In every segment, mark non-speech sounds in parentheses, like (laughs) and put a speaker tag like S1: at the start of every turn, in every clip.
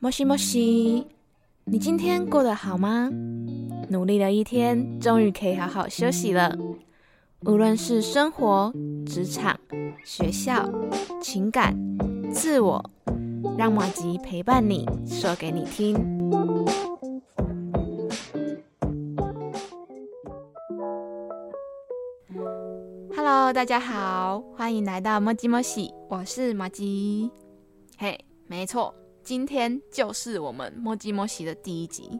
S1: 莫西莫西，你今天过得好吗？努力了一天，终于可以好好休息了。无论是生活、职场、学校、情感、自我，让马吉陪伴你，说给你听。Hello，大家好，欢迎来到莫吉莫西，我是马吉。嘿，没错，今天就是我们莫吉莫西的第一集。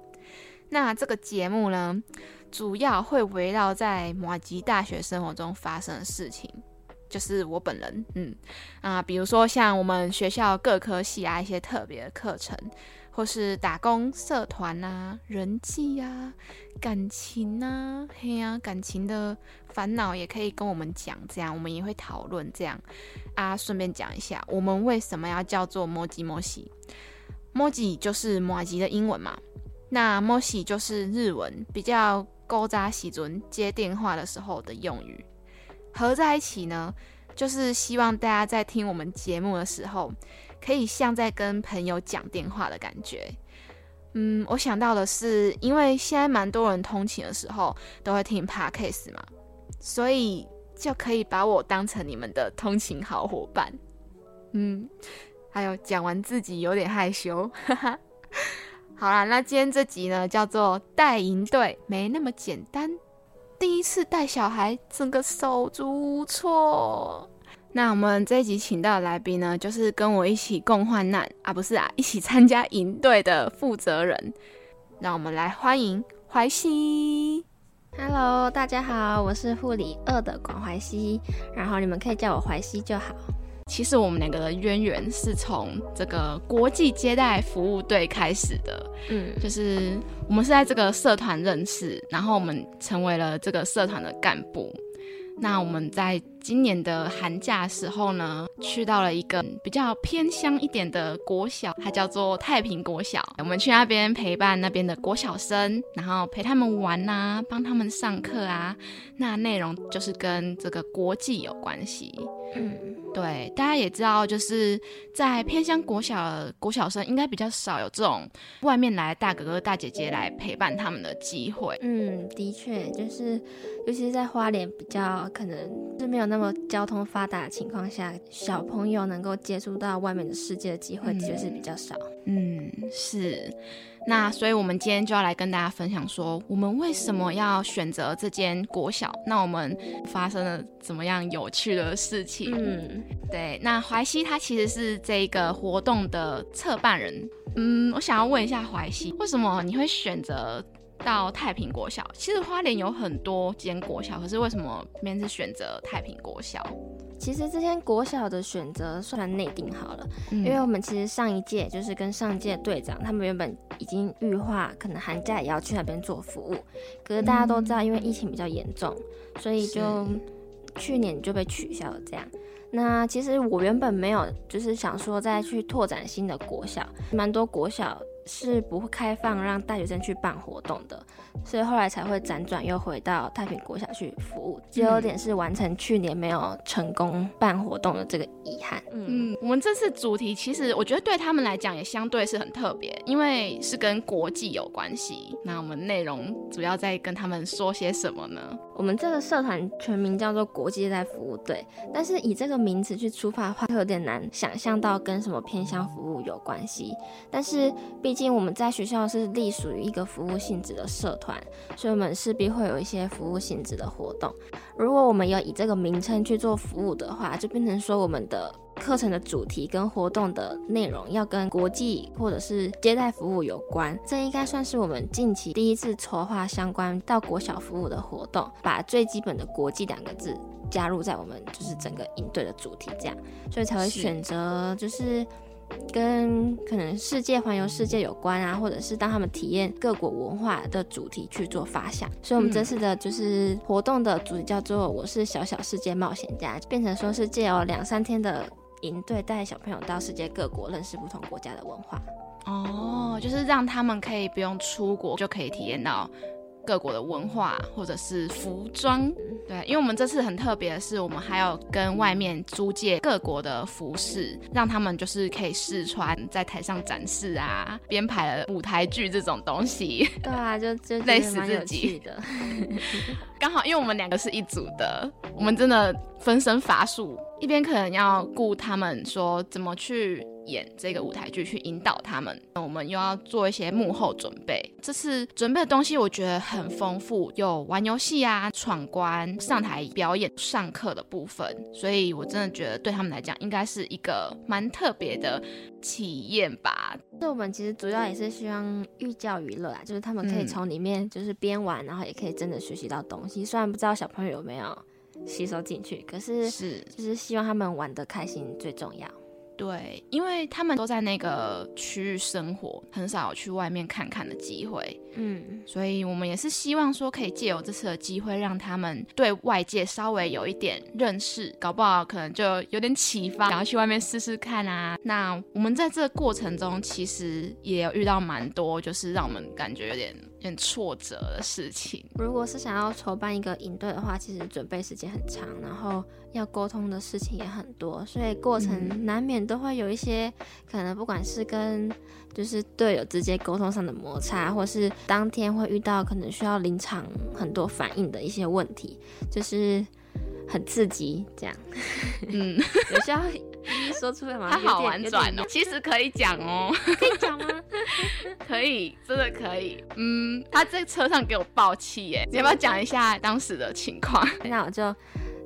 S1: 那这个节目呢，主要会围绕在马吉大学生活中发生的事情，就是我本人，嗯啊，比如说像我们学校各科系啊一些特别的课程，或是打工社团啊、人际啊、感情啊，嘿呀，感情的烦恼也可以跟我们讲，这样我们也会讨论这样啊。顺便讲一下，我们为什么要叫做摩吉摩西？摩吉就是摩吉的英文嘛。那摩西就是日文比较勾扎喜尊接电话的时候的用语，合在一起呢，就是希望大家在听我们节目的时候，可以像在跟朋友讲电话的感觉。嗯，我想到的是，因为现在蛮多人通勤的时候都会听 podcast 嘛，所以就可以把我当成你们的通勤好伙伴。嗯，还有讲完自己有点害羞，哈哈。好啦，那今天这集呢，叫做带营队没那么简单。第一次带小孩，整个手足无措。那我们这一集请到的来宾呢，就是跟我一起共患难啊，不是啊，一起参加营队的负责人。让我们来欢迎怀西。
S2: Hello，大家好，我是护理二的广怀西，然后你们可以叫我怀西就好。
S1: 其实我们两个的渊源是从这个国际接待服务队开始的，嗯，就是我们是在这个社团认识，然后我们成为了这个社团的干部。那我们在今年的寒假时候呢，去到了一个比较偏乡一点的国小，它叫做太平国小。我们去那边陪伴那边的国小生，然后陪他们玩啊，帮他们上课啊。那内容就是跟这个国际有关系。嗯，对，大家也知道，就是在偏乡国小，国小生应该比较少有这种外面来大哥哥大姐姐来陪伴他们的机会。
S2: 嗯，的确，就是尤其是在花莲比较可能是没有那么交通发达的情况下，小朋友能够接触到外面的世界的机会的确是比较少。
S1: 嗯，是。那所以，我们今天就要来跟大家分享说，我们为什么要选择这间国小？那我们发生了怎么样有趣的事情？嗯，对。那淮西他其实是这个活动的策办人。嗯，我想要问一下淮西，为什么你会选择？到太平国小，其实花莲有很多间国小，可是为什么面是选择太平国小？
S2: 其实这间国小的选择算内定好了，因为我们其实上一届就是跟上届队长，他们原本已经预化，可能寒假也要去那边做服务，可是大家都知道，因为疫情比较严重，所以就去年就被取消了。这样，那其实我原本没有，就是想说再去拓展新的国小，蛮多国小。是不会开放让大学生去办活动的，所以后来才会辗转又回到太平国小去服务。就有点是完成去年没有成功办活动的这个遗憾。
S1: 嗯，我们这次主题其实我觉得对他们来讲也相对是很特别，因为是跟国际有关系。那我们内容主要在跟他们说些什么呢？
S2: 我们这个社团全名叫做国际在服务队，但是以这个名词去出发的话，会有点难想象到跟什么偏向服务有关系。但是毕竟我们在学校是隶属于一个服务性质的社团，所以我们势必会有一些服务性质的活动。如果我们要以这个名称去做服务的话，就变成说我们的课程的主题跟活动的内容要跟国际或者是接待服务有关。这应该算是我们近期第一次筹划相关到国小服务的活动，把最基本的国际两个字加入在我们就是整个营队的主题，这样，所以才会选择就是。跟可能世界环游世界有关啊，或者是当他们体验各国文化的主题去做发想，所以我们这次的就是活动的主题叫做“我是小小世界冒险家”，变成说是借由两三天的营队，带小朋友到世界各国认识不同国家的文化。
S1: 哦，就是让他们可以不用出国就可以体验到。各国的文化或者是服装。对，因为我们这次很特别的是，我们还要跟外面租借各国的服饰，让他们就是可以试穿在台上展示啊，编排了舞台剧这种东西。
S2: 对啊，就就
S1: 累死自己
S2: 的。
S1: 刚好，因为我们两个是一组的，我们真的分身乏术，一边可能要顾他们说怎么去演这个舞台剧，去引导他们，那我们又要做一些幕后准备。这次准备的东西我觉得很丰富，有玩游戏啊、闯关、上台表演、上课的部分，所以我真的觉得对他们来讲应该是一个蛮特别的体验吧。
S2: 那我们其实主要也是希望寓教于乐啊，就是他们可以
S1: 嗯
S2: 从里面就是边玩，然后也可以真的学习到东西。虽然不知道小朋友有没有吸收进去，可是
S1: 是
S2: 就是希望他们玩的开心最重要。
S1: 对，因为他们都在那个区域生活，很少有去外面看看的机会。
S2: 嗯，
S1: 所以我们也是希望说，可以借由这次的机会，让他们对外界稍微有一点认识，搞不好可能就有点启发，想要去外面试试看啊。那我们在这个过程中，其实也有遇到蛮多，就是让我们感觉有点有点挫折的事情。
S2: 如果是想要筹办一个营队的话，其实准备时间很长，然后要沟通的事情也很多，所以过程难免都会有一些可能，不管是跟就是队友直接沟通上的摩擦，或是当天会遇到可能需要临场很多反应的一些问题，就是很刺激，这样。
S1: 嗯，(laughs)
S2: 有需要一 (laughs) 一说出来嘛，
S1: 他好婉转哦，，其实可以讲哦，
S2: 可以讲吗？(laughs)
S1: 可以，真的可以。嗯，他在车上给我爆气耶，你要不要讲一下当时的情况？(laughs)
S2: 那我就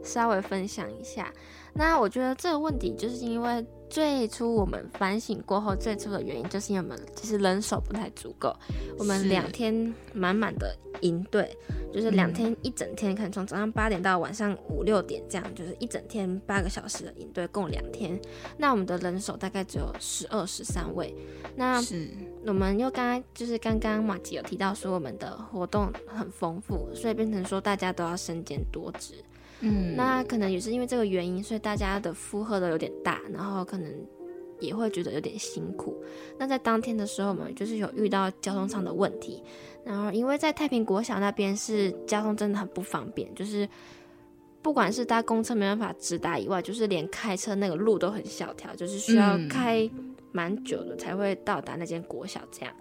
S2: 稍微分享一下。那我觉得这个问题，就是因为最初我们反省过后，最初的原因就是因为我们其实人手不太足够，我们两天满满的营队，就是两天一整天，可能从早上八点到晚上五六点这样，就是一整天八个小时的营队，共两天。那我们的人手大概只有十二、十三位。那
S1: 是，
S2: 我们又刚刚就是刚刚马吉有提到说我们的活动很丰富，所以变成说大家都要身兼多职。
S1: 嗯，
S2: 那可能也是因为这个原因，所以大家的负荷都有点大，然后可能也会觉得有点辛苦。那在当天的时候，我们就是有遇到交通上的问题，然后因为在太平国小那边是交通真的很不方便，就是不管是搭公车没办法直达以外，就是连开车那个路都很小条，就是需要
S1: 嗯
S2: 开蛮久的才会到达那间国小这样。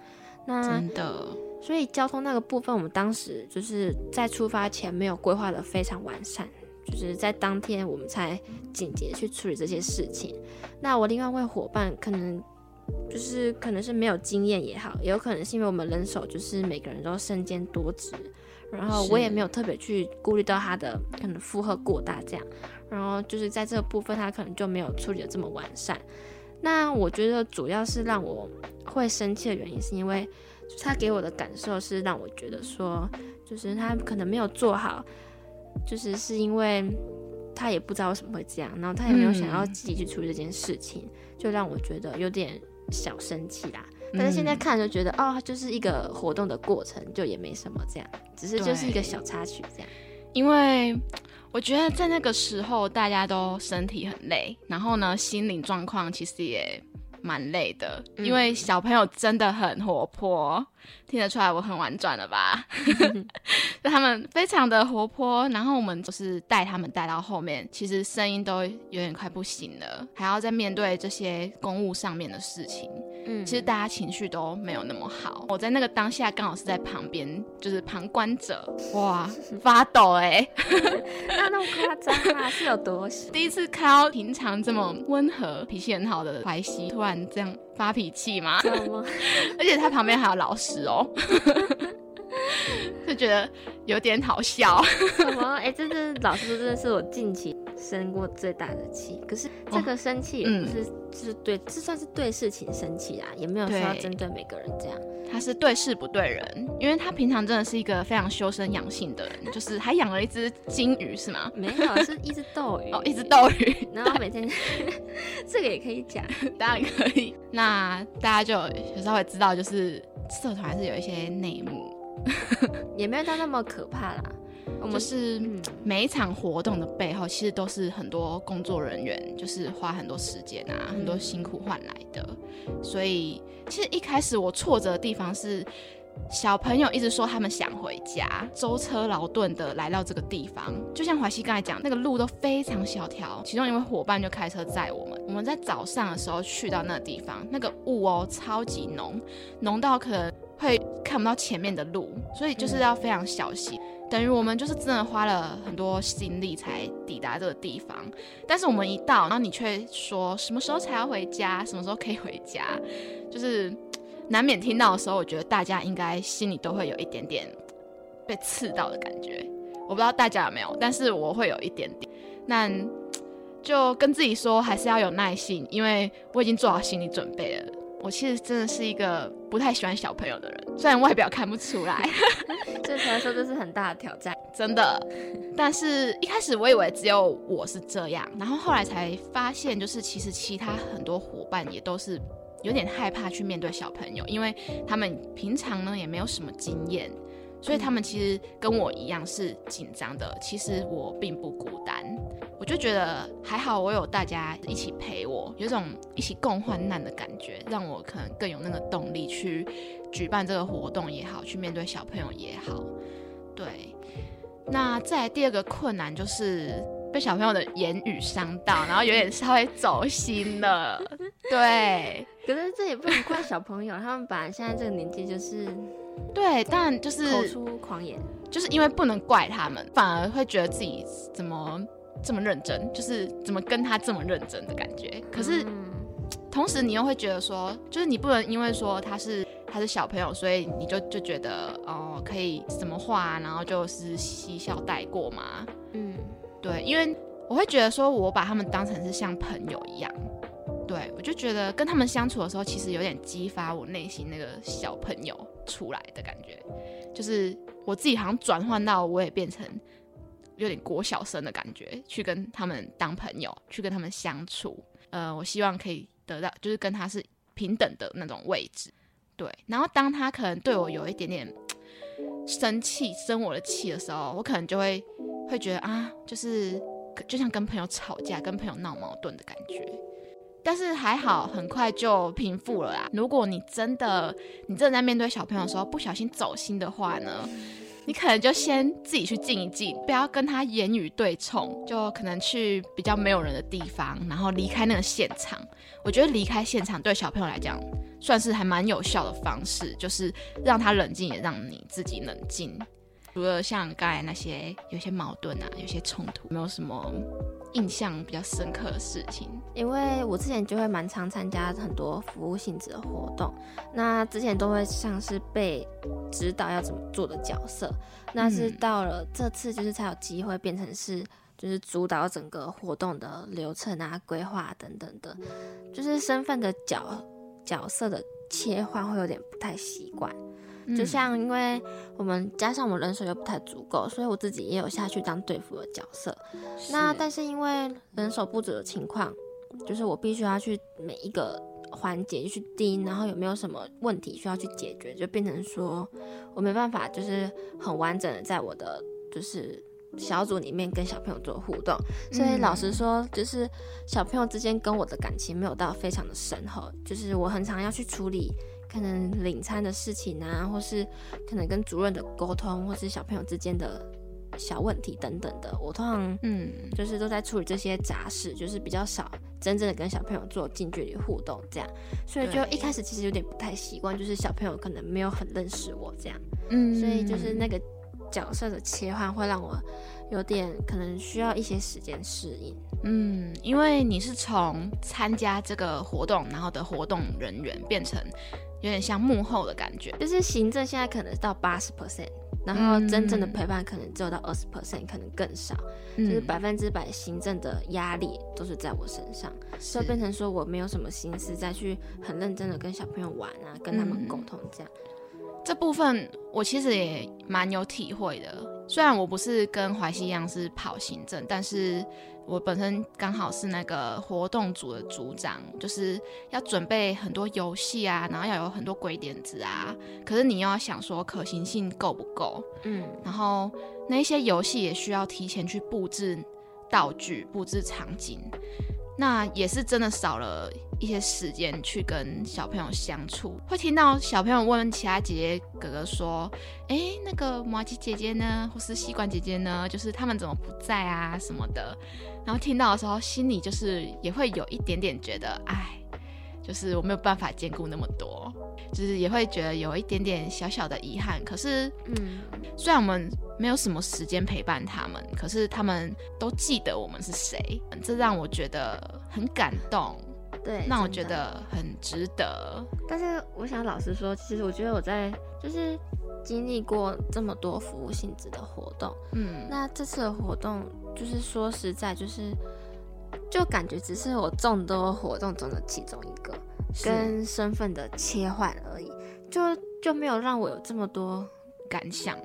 S2: 那
S1: 真的，
S2: 所以交通那个部分，我们当时就是在出发前没有规划的非常完善，就是在当天我们才紧急地去处理这些事情。那我另外一位伙伴可能就是可能是没有经验也好，也有可能是因为我们人手就是每个人都身兼多职，然后我也没有特别去顾虑到他的可能负荷过大这样，然后就是在这个部分他可能就没有处理的这么完善。那我觉得主要是让我会生气的原因，是因为他给我的感受是让我觉得说，就是他可能没有做好，就是是因为他也不知道为什么会这样，然后他也没有想要
S1: 嗯
S2: 积极去处理这件事情，就让我觉得有点小生气啦。但是现在
S1: 嗯
S2: 看就觉得，哦，就是一个活动的过程，就也没什么这样，只是就是一个小插曲这样。
S1: 因为我觉得在那个时候大家都身体很累，然后呢，心理状况其实也蛮累的，
S2: 嗯
S1: 因为小朋友真的很活泼，听得出来我很婉转了吧？(laughs) 就他们非常的活泼，然后我们就是带他们带到后面，其实声音都有点快不行了，还要再面对这些公务上面的事情。
S2: 嗯，
S1: 其实大家情绪都没有那么好。我在那个当下刚好是在旁边，就是旁观者，哇，(laughs) 发抖哎、(laughs)
S2: 那那么夸张啊？是有多？
S1: 第一次看到平常这么温和、脾气很好的怀西，突然这样发脾气嘛，
S2: 知道吗？(laughs)
S1: 而且他旁边还有老师哦，(laughs) 就觉得有点好笑。
S2: 哎、这真的老师说，真的是我近期生过最大的气。可是这个生气也不是，就是对，这算是对事情生气啊，也没有说要针对每个人这样。
S1: 他是对事不对人，因为他平常真的是一个非常修身养性的人，就是还养了一只金鱼是吗？
S2: 没有，是一只斗鱼。
S1: 哦，一只斗鱼，
S2: 然后每天 (laughs) 这个也可以讲，(laughs)
S1: 当然可以。那大家就有稍微知道，就是社团还是有一些内幕，(laughs)
S2: 也没有到那么可怕啦。(laughs) 我们
S1: 就是
S2: 嗯，
S1: 每一场活动的背后，其实都是很多工作人员，就是花很多时间啊，很多辛苦换来的。所以，其实一开始我挫折的地方是，小朋友一直说他们想回家，舟车劳顿的来到这个地方，就像怀西刚才讲，那个路都非常小条。其中一位伙伴就开车载我们，我们在早上的时候去到那个地方，那个雾哦超级浓，浓到可能会看不到前面的路，所以就是要非常小心。等于我们就是真的花了很多心力才抵达这个地方，但是我们一到，然后你却说什么时候才要回家，什么时候可以回家，就是难免听到的时候，我觉得大家应该心里都会有一点点被刺到的感觉。我不知道大家有没有，但是我会有一点点。那就跟自己说，还是要有耐心，因为我已经做好心理准备了。我其实真的是一个不太喜欢小朋友的人，虽然外表看不出来，
S2: 对他来说这是很大的挑战，(laughs)
S1: 真的。但是一开始我以为只有我是这样，然后后来才发现，就是其实其他很多伙伴也都是有点害怕去面对小朋友，因为他们平常呢也没有什么经验。所以他们其实跟我一样是紧张的，其实我并不孤单，我就觉得还好，我有大家一起陪我，有种一起共患难的感觉，让我可能更有那个动力去举办这个活动也好，去面对小朋友也好。对，那再来第二个困难就是被小朋友的言语伤到，然后有点稍微走心了。对，(laughs)
S2: 可是这也不能怪小朋友，他们本来现在这个年纪就是。
S1: 对，但就是
S2: 口出狂言，
S1: 就是因为不能怪他们，反而会觉得自己怎么这么认真，就是怎么跟他这么认真的感觉。可是同时你又会觉得说，就是你不能因为说他是他是小朋友，所以你就就觉得哦可以什么话，然后就是嬉笑带过嘛。嗯，对，因为我会觉得说我把他们当成是像朋友一样。对，我就觉得跟他们相处的时候，其实有点激发我内心那个小朋友出来的感觉，就是我自己好像转换到我也变成有点国小生的感觉，去跟他们当朋友，去跟他们相处。呃，我希望可以得到，就是跟他是平等的那种位置。对，然后当他可能对我有一点点生气、生我的气的时候，我可能就会会觉得啊，就是就像跟朋友吵架、跟朋友闹矛盾的感觉。但是还好，很快就平复了啦。如果你真的，你正在面对小朋友的时候不小心走心的话呢，你可能就先自己去静一静，不要跟他言语对冲，就可能去比较没有人的地方，然后离开那个现场。我觉得离开现场对小朋友来讲，算是还蛮有效的方式，就是让他冷静，也让你自己冷静。除了像刚才那些有些矛盾啊，有些冲突，没有什么。印象比较深刻的事情，
S2: 因为我之前就会蛮常参加很多服务性质的活动，那之前都会像是被指导要怎么做的角色，那是到了这次就是才有机会变成是就是主导整个活动的流程啊、规划等等的，就是身份的角角色的切换会有点不太习惯。就像因为我们加上我们人手又不太足够，所以我自己也有下去当队服的角色。那但是因为人手不足的情况，就是我必须要去每一个环节去盯，然后有没有什么问题需要去解决，就变成说我没办法就是很完整的在我的就是小组里面跟小朋友做互动。所以老实说，就是小朋友之间跟我的感情没有到非常的深厚，就是我很常要去处理。可能领餐的事情啊，或是可能跟主任的沟通，或是小朋友之间的小问题等等的，我通常嗯，就是都在处理这些杂事，就是比较少真正的跟小朋友做近距离互动这样，所以就一开始其实有点不太习惯，就是小朋友可能没有很认识我这样，嗯，所以就是那个角色的切换会让我有点可能需要一些时间适应。
S1: 嗯，因为你是从参加这个活动，然后的活动人员变成有点像幕后的感觉，
S2: 就是行政现在可能到八十 percent，然后真正的陪伴可能只有到二十 percent，可能更少，就是百分之百行政的压力都是在我身上，所以变成说我没有什么心思再去很认真的跟小朋友玩啊，跟他们沟通这样。
S1: 这部分我其实也蛮有体会的，虽然我不是跟怀西一样是跑行政，但是。我本身刚好是那个活动组的组长，就是要准备很多游戏啊，然后要有很多鬼点子啊。可是你又要想说可行性够不够，嗯，然后那些游戏也需要提前去布置道具、布置场景。那也是真的少了一些时间去跟小朋友相处，会听到小朋友问其他姐姐哥哥说：“哎，那个毛吉姐姐呢，或是西瓜姐姐呢？就是他们怎么不在啊什么的。”然后听到的时候，心里就是也会有一点点觉得，哎，就是我没有办法兼顾那么多，就是也会觉得有一点点小小的遗憾。可是，嗯，虽然我们没有什么时间陪伴他们，可是他们都记得我们是谁，这让我觉得很感动。
S2: 对，
S1: 让我觉得很值得。
S2: 但是我想老实说，其实我觉得我在就是经历过这么多服务性质的活动，嗯，那这次的活动就是说实在，就是就感觉只是我众多活动中的其中一个，跟身份的切换而已，就就没有让我有这么多
S1: 感想。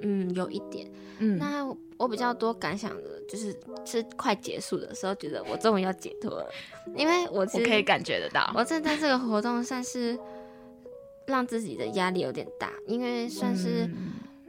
S2: 嗯，有一点。嗯，那我比较多感想的就是是快结束的时候，觉得我终于要解脱了，因为我
S1: 我可以感觉得到，
S2: 我正在这个活动算是让自己的压力有点大，因为算是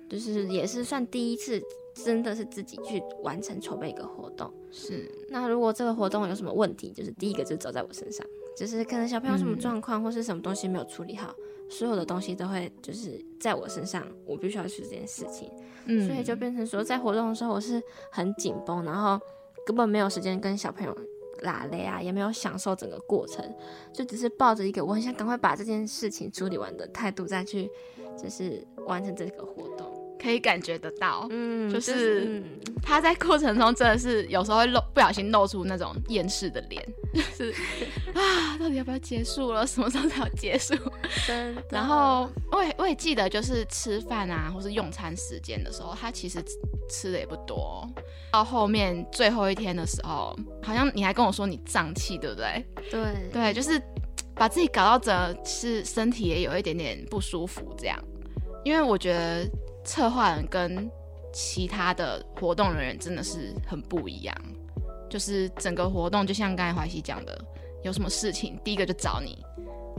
S2: 就是也是算第一次，真的是自己去完成筹备一个活动。
S1: 是，
S2: 那如果这个活动有什么问题，就是第一个就走在我身上，就是可能小朋友什么状况或是什么东西没有处理好。所有的东西都会就是在我身上，我必须要去这件事情，嗯，所以就变成说，在活动的时候我是很紧绷，然后根本没有时间跟小朋友拉累啊，也没有享受整个过程，就只是抱着一个我很想赶快把这件事情处理完的态度再去，就是完成这个活动。
S1: 可以感觉得到，嗯，就是他在过程中真的是有时候会露不小心露出那种厌世的脸，就是 (laughs) 啊，到底要不要结束了？什么时候才要结束？然后我也我也记得，就是吃饭啊，或是用餐时间的时候，他其实吃的也不多。到后面最后一天的时候，好像你还跟我说你胀气，对不对？
S2: 对
S1: 对，就是把自己搞到整是身体也有一点点不舒服这样，因为我觉得。策划人跟其他的活动人员真的是很不一样，就是整个活动就像刚才怀西讲的，有什么事情第一个就找你，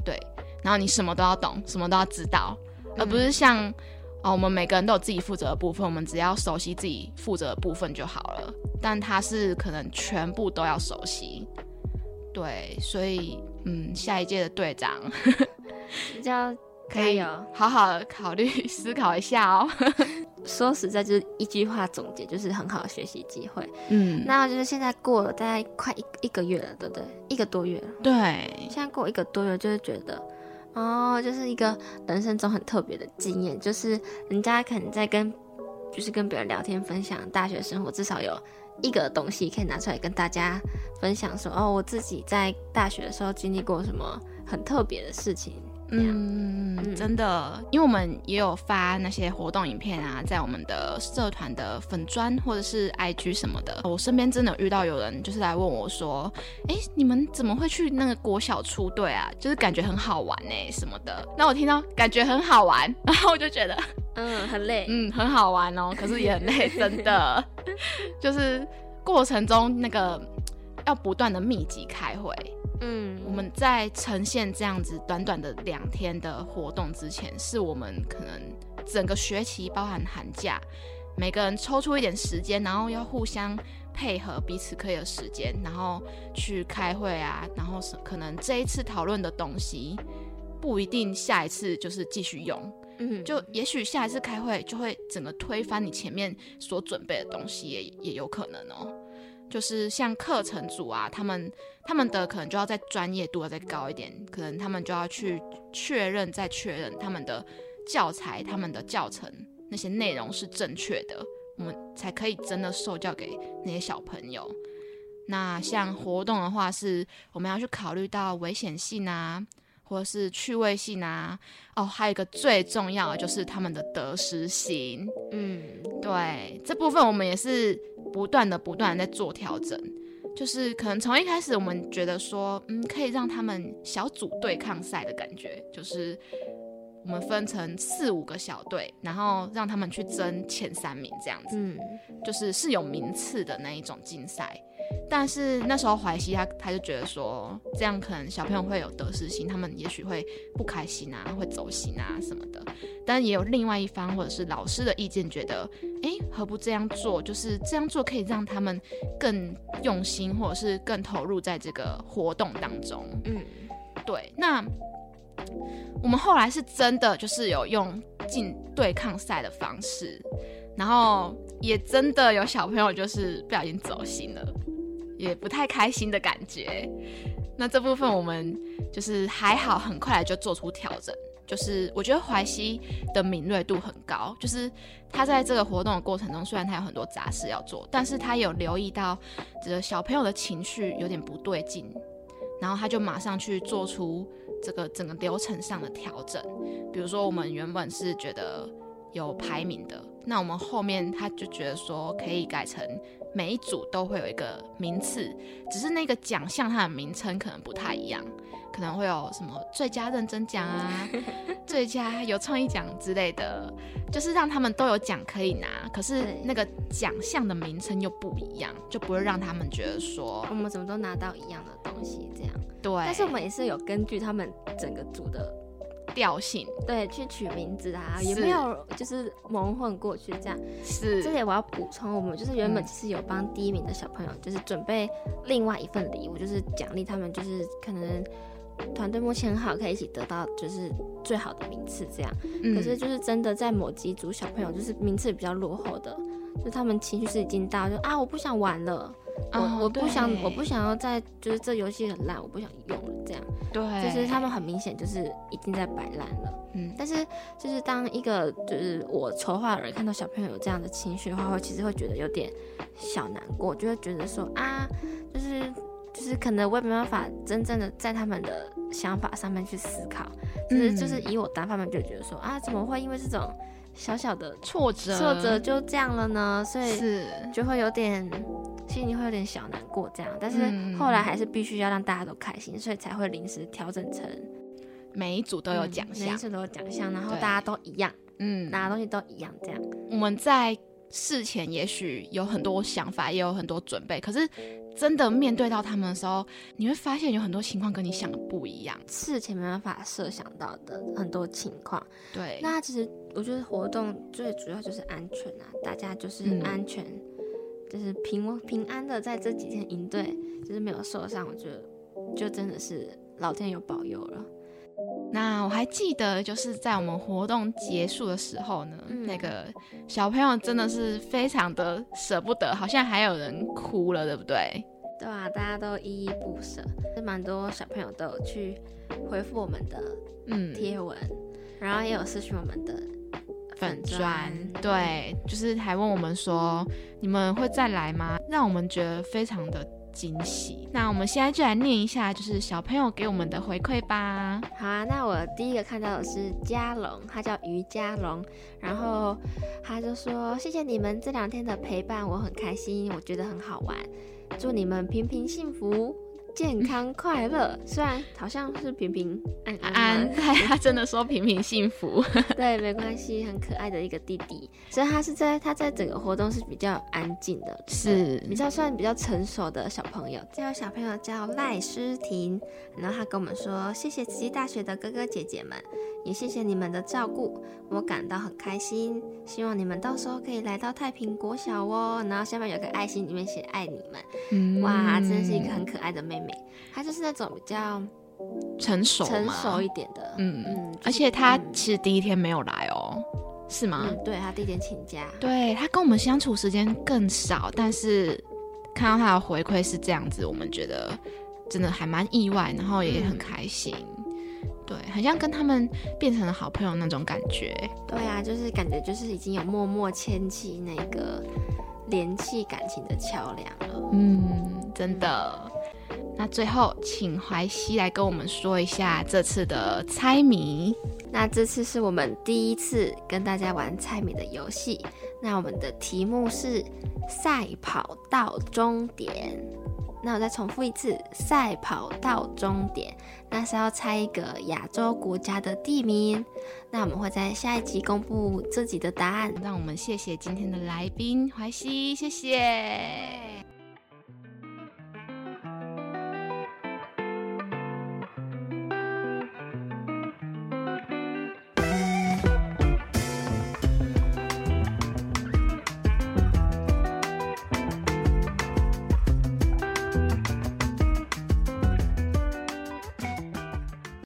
S1: 对，然后你什么都要懂，什么都要知道，而不是像哦我们每个人都有自己负责的部分，我们只要熟悉自己负责的部分就好了。但他是可能全部都要熟悉，对，所以嗯，下一届的队长
S2: 比较。可以哦，
S1: 好好的考虑思考一下哦。(laughs)
S2: 说实在，就是一句话总结，就是很好的学习机会。嗯，那就是现在过了大概快一一个月了，对不对？一个多月了。
S1: 对，
S2: 现在过一个多月，就是觉得，哦，就是一个人生中很特别的经验，就是人家可能在跟，就是跟别人聊天分享大学生活，至少有一个东西可以拿出来跟大家分享，说哦，我自己在大学的时候经历过什么很特别的事情。
S1: 嗯，真的，因为我们也有发那些活动影片啊，在我们的社团的粉砖或者是 IG 什么的。我身边真的遇到有人就是来问我说：“哎，你们怎么会去那个国小出队啊？就是感觉很好玩呢什么的。”那我听到感觉很好玩，(laughs) 然后我就觉得，
S2: 嗯，很累，(laughs)
S1: 嗯，很好玩哦，可是也很累，(laughs) 真的，就是过程中那个要不断的密集开会。嗯，我们在呈现这样子短短的两天的活动之前，是我们可能整个学期包含寒假，每个人抽出一点时间，然后要互相配合彼此可以的时间，然后去开会啊，然后是可能这一次讨论的东西不一定下一次就是继续用，嗯，就也许下一次开会就会整个推翻你前面所准备的东西，也也有可能哦。就是像课程组啊，他们他们的可能就要在专业度要再高一点，可能他们就要去确认再确认他们的教材、他们的教程那些内容是正确的，我们才可以真的受教给那些小朋友。那像活动的话，是我们要去考虑到危险性啊。或者是趣味性啊，哦，还有一个最重要的就是他们的得失心。嗯，对，这部分我们也是不断的、不断的在做调整。就是可能从一开始我们觉得说，嗯，可以让他们小组对抗赛的感觉，就是我们分成四五个小队，然后让他们去争前三名这样子。嗯，就是是有名次的那一种竞赛。但是那时候怀西他他就觉得说，这样可能小朋友会有得失心，他们也许会不开心啊，会走心啊什么的。但也有另外一方或者是老师的意见，觉得，哎，何不这样做？就是这样做可以让他们更用心，或者是更投入在这个活动当中。嗯，对。那我们后来是真的就是有用进对抗赛的方式，然后也真的有小朋友就是不小心走心了。也不太开心的感觉，那这部分我们就是还好，很快就做出调整。就是我觉得淮西的敏锐度很高，就是他在这个活动的过程中，虽然他有很多杂事要做，但是他有留意到这个小朋友的情绪有点不对劲，然后他就马上去做出这个整个流程上的调整。比如说，我们原本是觉得有排名的，那我们后面他就觉得说可以改成。每一组都会有一个名次，只是那个奖项它的名称可能不太一样，可能会有什么最佳认真奖啊、(laughs) 最佳有创意奖之类的，就是让他们都有奖可以拿，可是那个奖项的名称又不一样，就不会让他们觉得说
S2: 我们怎么都拿到一样的东西这样。
S1: 对，
S2: 但是我们也是有根据他们整个组的。
S1: 调性
S2: 对，去取名字啊，也没有就是蒙混过去这样。
S1: 是，
S2: 这里我要补充，我们就是原本其实有帮第一名的小朋友，就是准备另外一份礼物，就是奖励他们，就是可能团队默契很好，可以一起得到就是最好的名次这样。可是就是真的在某几组小朋友，就是名次比较落后的，就他们情绪是已经到，就啊我不想玩了。我我不想，我不想要再就是这游戏很烂，我不想用了这样。
S1: 对，
S2: 就是他们很明显就是已经在摆烂了。嗯，但是就是当一个就是我筹划的人看到小朋友有这样的情绪的话，我其实会觉得有点小难过，就会觉得说啊，就是就是可能我也没办法真正的在他们的想法上面去思考，就是就是以我单方面就觉得说啊，怎么会因为这种小小的
S1: 挫折
S2: 挫折就这样了呢？所以
S1: 是
S2: 就会有点。心里会有点小难过，这样，但是后来还是必须要让大家都开心，所以才会临时调整成
S1: 每一组都有奖项，
S2: 每一组都有奖项，然后大家都一样，嗯，拿的东西都一样，这样。
S1: 我们在事前也许有很多想法，也有很多准备，可是真的面对到他们的时候，你会发现有很多情况跟你想的不一样，
S2: 事前没办法设想到的很多情况。
S1: 对，
S2: 那其实我觉得活动最主要就是安全啊，大家就是安全。就是平平安的在这几天营队，就是没有受伤，我觉得就真的是老天有保佑了。
S1: 那我还记得，就是在我们活动结束的时候呢，那个小朋友真的是非常的舍不得，好像还有人哭了，对不对？
S2: 对啊，大家都依依不舍，是蛮多小朋友都有去回复我们的嗯贴文，然后也有私讯我们的。
S1: 粉砖对，就是还问我们说你们会再来吗？让我们觉得非常的惊喜。那我们现在就来念一下，就是小朋友给我们的回馈吧。
S2: 好啊，那我第一个看到的是嘉龙，他叫于嘉龙，然后他就说谢谢你们这两天的陪伴，我很开心，我觉得很好玩，祝你们平平幸福。健康快乐，虽然好像是平平安安，(laughs)
S1: 他真的说平平幸福。(laughs)
S2: 对，没关系，很可爱的一个弟弟。所以他是在他在整个活动是比较安静的，
S1: 是
S2: 比较算比较成熟的小朋友。这个小朋友叫赖诗婷，然后他跟我们说：“谢谢慈济大学的哥哥姐姐们。”也谢谢你们的照顾，我感到很开心。希望你们到时候可以来到太平国小哦。然后下面有个爱心，里面写爱你们。嗯哇，真的是一个很可爱的妹妹。她就是那种比较
S1: 成熟、
S2: 成熟一点的。
S1: 嗯嗯。而且她其实第一天没有来哦，是吗？
S2: 嗯，对，她第一天请假。
S1: 对她跟我们相处时间更少，但是看到她的回馈是这样子，我们觉得真的还蛮意外，然后也很开心。对，很像跟他们变成了好朋友那种感觉。
S2: 对啊，就是感觉就是已经有默默牵起那个联系感情的桥梁了。
S1: 嗯，真的。那最后，请淮西来跟我们说一下这次的猜谜。
S2: 那这次是我们第一次跟大家玩猜谜的游戏。那我们的题目是赛跑到终点。那我再重复一次，赛跑到终点，那是要猜一个亚洲国家的地名。那我们会在下一集公布自己的答案。
S1: 让我们谢谢今天的来宾怀西，谢谢。